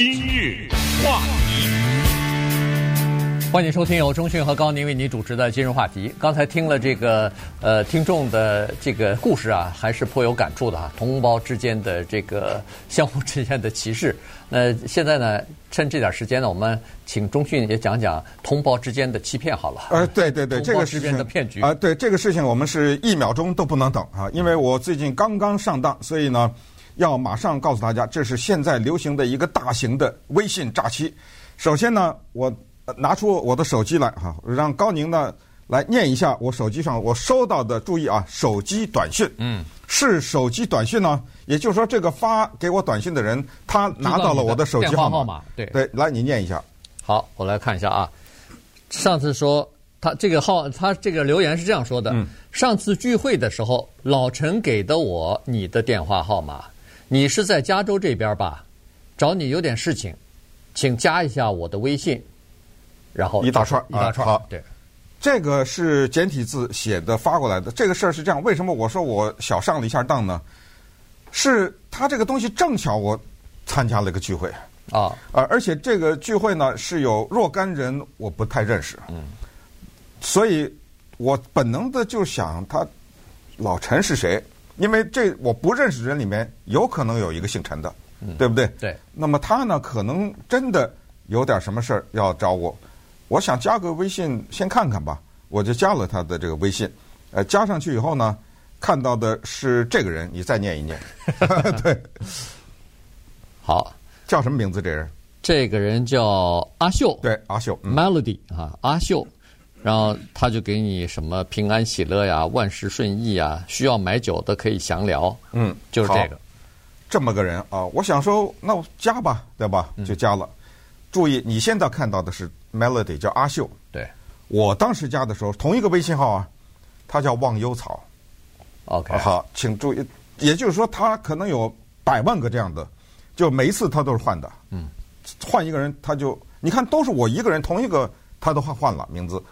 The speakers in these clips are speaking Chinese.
今日话题，欢迎收听由钟讯和高宁为你主持的今日话题。刚才听了这个呃听众的这个故事啊，还是颇有感触的啊。同胞之间的这个相互之间的歧视。那现在呢，趁这点时间呢，我们请钟讯也讲讲同胞之间的欺骗好了。呃，对对对，这个之间的骗局啊、呃，对这个事情我们是一秒钟都不能等啊，因为我最近刚刚上当，所以呢。要马上告诉大家，这是现在流行的一个大型的微信诈欺。首先呢，我拿出我的手机来哈，让高宁呢来念一下我手机上我收到的，注意啊，手机短讯。嗯，是手机短讯呢，也就是说，这个发给我短信的人，他拿到了我的手机号码。码对对，来你念一下。好，我来看一下啊。上次说他这个号，他这个留言是这样说的：嗯，上次聚会的时候，老陈给的我你的电话号码。你是在加州这边吧？找你有点事情，请加一下我的微信。然后一大串，一大串。好，对，这个是简体字写的发过来的。这个事儿是这样，为什么我说我小上了一下当呢？是他这个东西正巧我参加了一个聚会啊，呃，而且这个聚会呢是有若干人我不太认识，嗯，所以我本能的就想他老陈是谁？因为这我不认识的人里面有可能有一个姓陈的，嗯、对不对？对。那么他呢，可能真的有点什么事儿要找我，我想加个微信先看看吧，我就加了他的这个微信。呃，加上去以后呢，看到的是这个人，你再念一念。对。好，叫什么名字？这人？这个人叫阿秀。对，阿秀。嗯、Melody 啊，阿秀。然后他就给你什么平安喜乐呀、万事顺意呀，需要买酒的可以详聊。嗯，就是这个，这么个人啊。我想说，那我加吧，对吧？就加了。嗯、注意，你现在看到的是 Melody，叫阿秀。对，我当时加的时候，同一个微信号啊，他叫忘忧草。OK，好，请注意，也就是说，他可能有百万个这样的，就每一次他都是换的。嗯，换一个人，他就你看，都是我一个人，同一个他都换换了名字。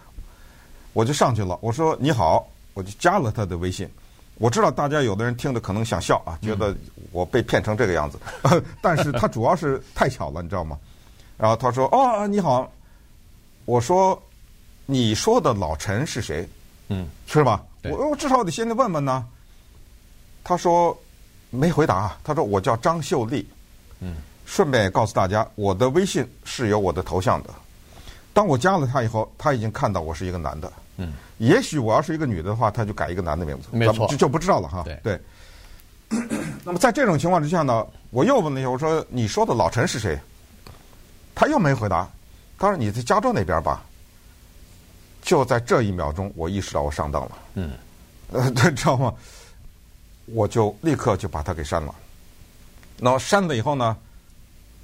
我就上去了，我说你好，我就加了他的微信。我知道大家有的人听着可能想笑啊，觉得我被骗成这个样子，嗯、但是他主要是太巧了，你知道吗？然后他说：“哦，你好。”我说：“你说的老陈是谁？”嗯，是吧？我我至少得先得问问呢。他说没回答。他说：“我叫张秀丽。”嗯，顺便也告诉大家，我的微信是有我的头像的。当我加了他以后，他已经看到我是一个男的。嗯，也许我要是一个女的的话，他就改一个男的名字。没错，就就不知道了哈。对。对。那么在这种情况之下呢，我又问了一下，我说：“你说的老陈是谁？”他又没回答。他说：“你在加州那边吧？”就在这一秒钟，我意识到我上当了。嗯。呃，知道吗？我就立刻就把他给删了。那么删了以后呢，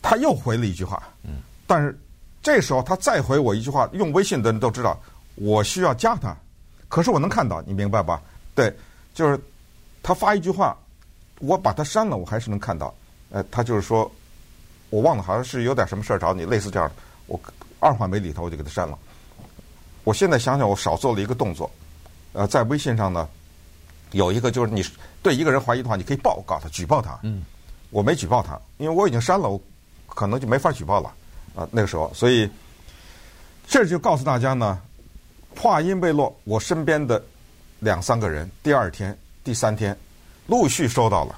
他又回了一句话。嗯。但是。这时候他再回我一句话，用微信的人都知道我需要加他，可是我能看到，你明白吧？对，就是他发一句话，我把他删了，我还是能看到。呃，他就是说，我忘了，好像是有点什么事儿找你，类似这样的。我二话没理他，我就给他删了。我现在想想，我少做了一个动作。呃，在微信上呢，有一个就是你对一个人怀疑的话，你可以报告他、举报他。嗯，我没举报他，因为我已经删了，我可能就没法举报了。啊，那个时候，所以这就告诉大家呢，话音未落，我身边的两三个人，第二天、第三天，陆续收到了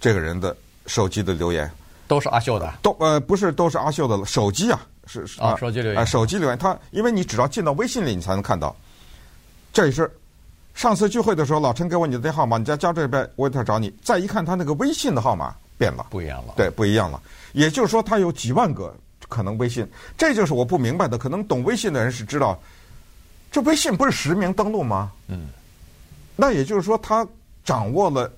这个人的手机的留言，都是阿秀的，都呃不是都是阿秀的手机啊，是啊，手机留言，啊，手机留言，他因为你只要进到微信里，你才能看到。这也是上次聚会的时候，老陈给我你的电话号码，你在家这边，我在找你，再一看他那个微信的号码变了，不一样了，对，不一样了，也就是说他有几万个。可能微信，这就是我不明白的。可能懂微信的人是知道，这微信不是实名登录吗？嗯，那也就是说，他掌握了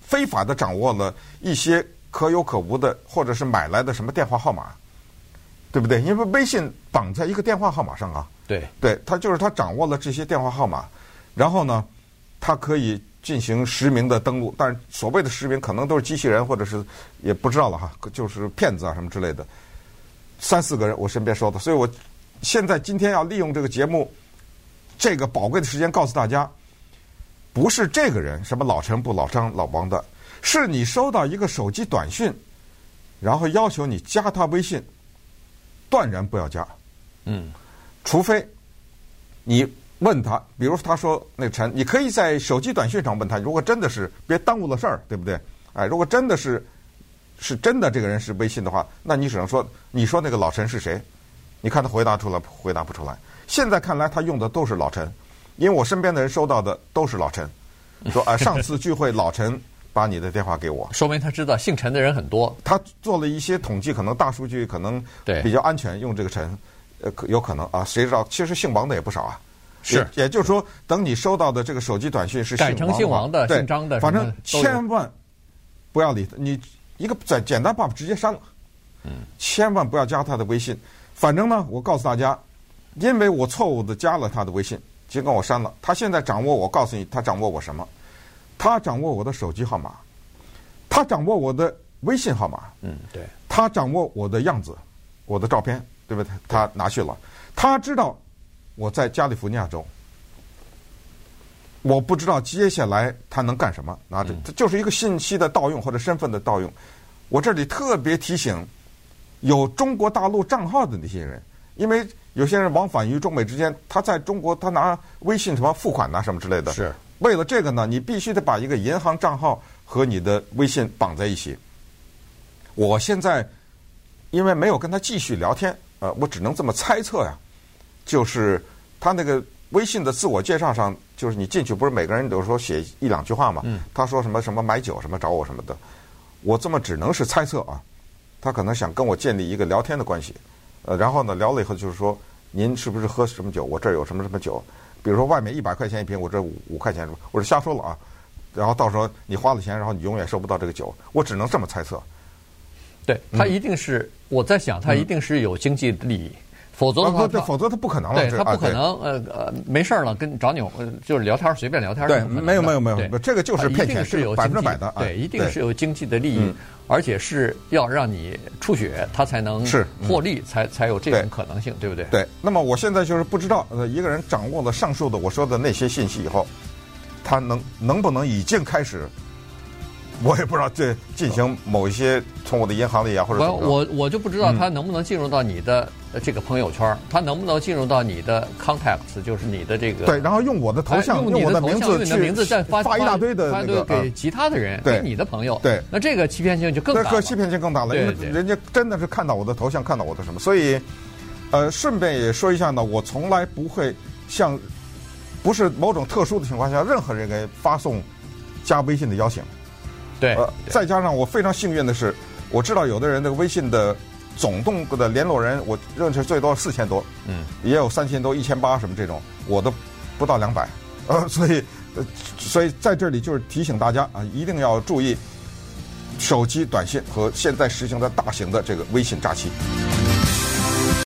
非法的掌握了一些可有可无的，或者是买来的什么电话号码，对不对？因为微信绑在一个电话号码上啊。对，对，他就是他掌握了这些电话号码，然后呢，他可以进行实名的登录。但是所谓的实名，可能都是机器人，或者是也不知道了哈，就是骗子啊什么之类的。三四个人，我身边说的，所以我现在今天要利用这个节目，这个宝贵的时间告诉大家，不是这个人，什么老陈不老张老王的，是你收到一个手机短讯，然后要求你加他微信，断然不要加。嗯，除非你问他，比如他说那个陈，你可以在手机短信上问他，如果真的是别耽误了事儿，对不对？哎，如果真的是是真的这个人是微信的话，那你只能说，你说那个老陈是谁？你看他回答出来，回答不出来。现在看来，他用的都是老陈，因为我身边的人收到的都是老陈，说啊，上次聚会老陈把你的电话给我，说明他知道姓陈的人很多。他做了一些统计，可能大数据可能比较安全，用这个陈，呃，有可能啊，谁知道？其实姓王的也不少啊。是，也就是说，等你收到的这个手机短信是改成姓王的、姓张的，反正千万不要理他。你一个简简单把直接删了，嗯，千万不要加他的微信。反正呢，我告诉大家。因为我错误的加了他的微信，结果我删了。他现在掌握我，告诉你，他掌握我什么？他掌握我的手机号码，他掌握我的微信号码。嗯，对。他掌握我的样子，我的照片，对不对？他拿去了。他知道我在加利福尼亚州，我不知道接下来他能干什么。拿着，这就是一个信息的盗用或者身份的盗用。我这里特别提醒有中国大陆账号的那些人，因为。有些人往返于中美之间，他在中国他拿微信什么付款呐什么之类的。是为了这个呢，你必须得把一个银行账号和你的微信绑在一起。我现在因为没有跟他继续聊天，呃，我只能这么猜测呀。就是他那个微信的自我介绍上，就是你进去不是每个人有时候写一两句话嘛？嗯。他说什么什么买酒什么找我什么的，我这么只能是猜测啊。他可能想跟我建立一个聊天的关系，呃，然后呢聊了以后就是说。您是不是喝什么酒？我这儿有什么什么酒？比如说外面一百块钱一瓶，我这五五块钱？我是瞎说了啊。然后到时候你花了钱，然后你永远收不到这个酒。我只能这么猜测。对，他一定是、嗯、我在想，他一定是有经济利益。嗯否则的话，否则他不可能了。对他不可能，呃呃，没事了，跟找你，就是聊天，随便聊天。对，没有没有没有，这个就是骗钱，是有百分之百的。对，一定是有经济的利益，而且是要让你出血，他才能是获利，才才有这种可能性，对不对？对。那么我现在就是不知道，呃，一个人掌握了上述的我说的那些信息以后，他能能不能已经开始？我也不知道这进行某一些从我的银行里啊，或者我我我就不知道他能不能进入到你的这个朋友圈，他能不能进入到你的 contacts，就是你的这个对，然后用我的头像，用我的名字，用你的名字再发发一大堆的那个给其他的人，给你的朋友，对，那这个欺骗性就更大了，这欺骗性更大了，因为人家真的是看到我的头像，看到我的什么，所以呃，顺便也说一下呢，我从来不会向不是某种特殊的情况下，任何人给发送加微信的邀请。对，呃，再加上我非常幸运的是，我知道有的人那个微信的总动的联络人，我认识最多四千多，嗯，也有三千多、一千八什么这种，我都不到两百，呃，所以，呃，所以在这里就是提醒大家啊，一定要注意手机短信和现在实行的大型的这个微信诈欺。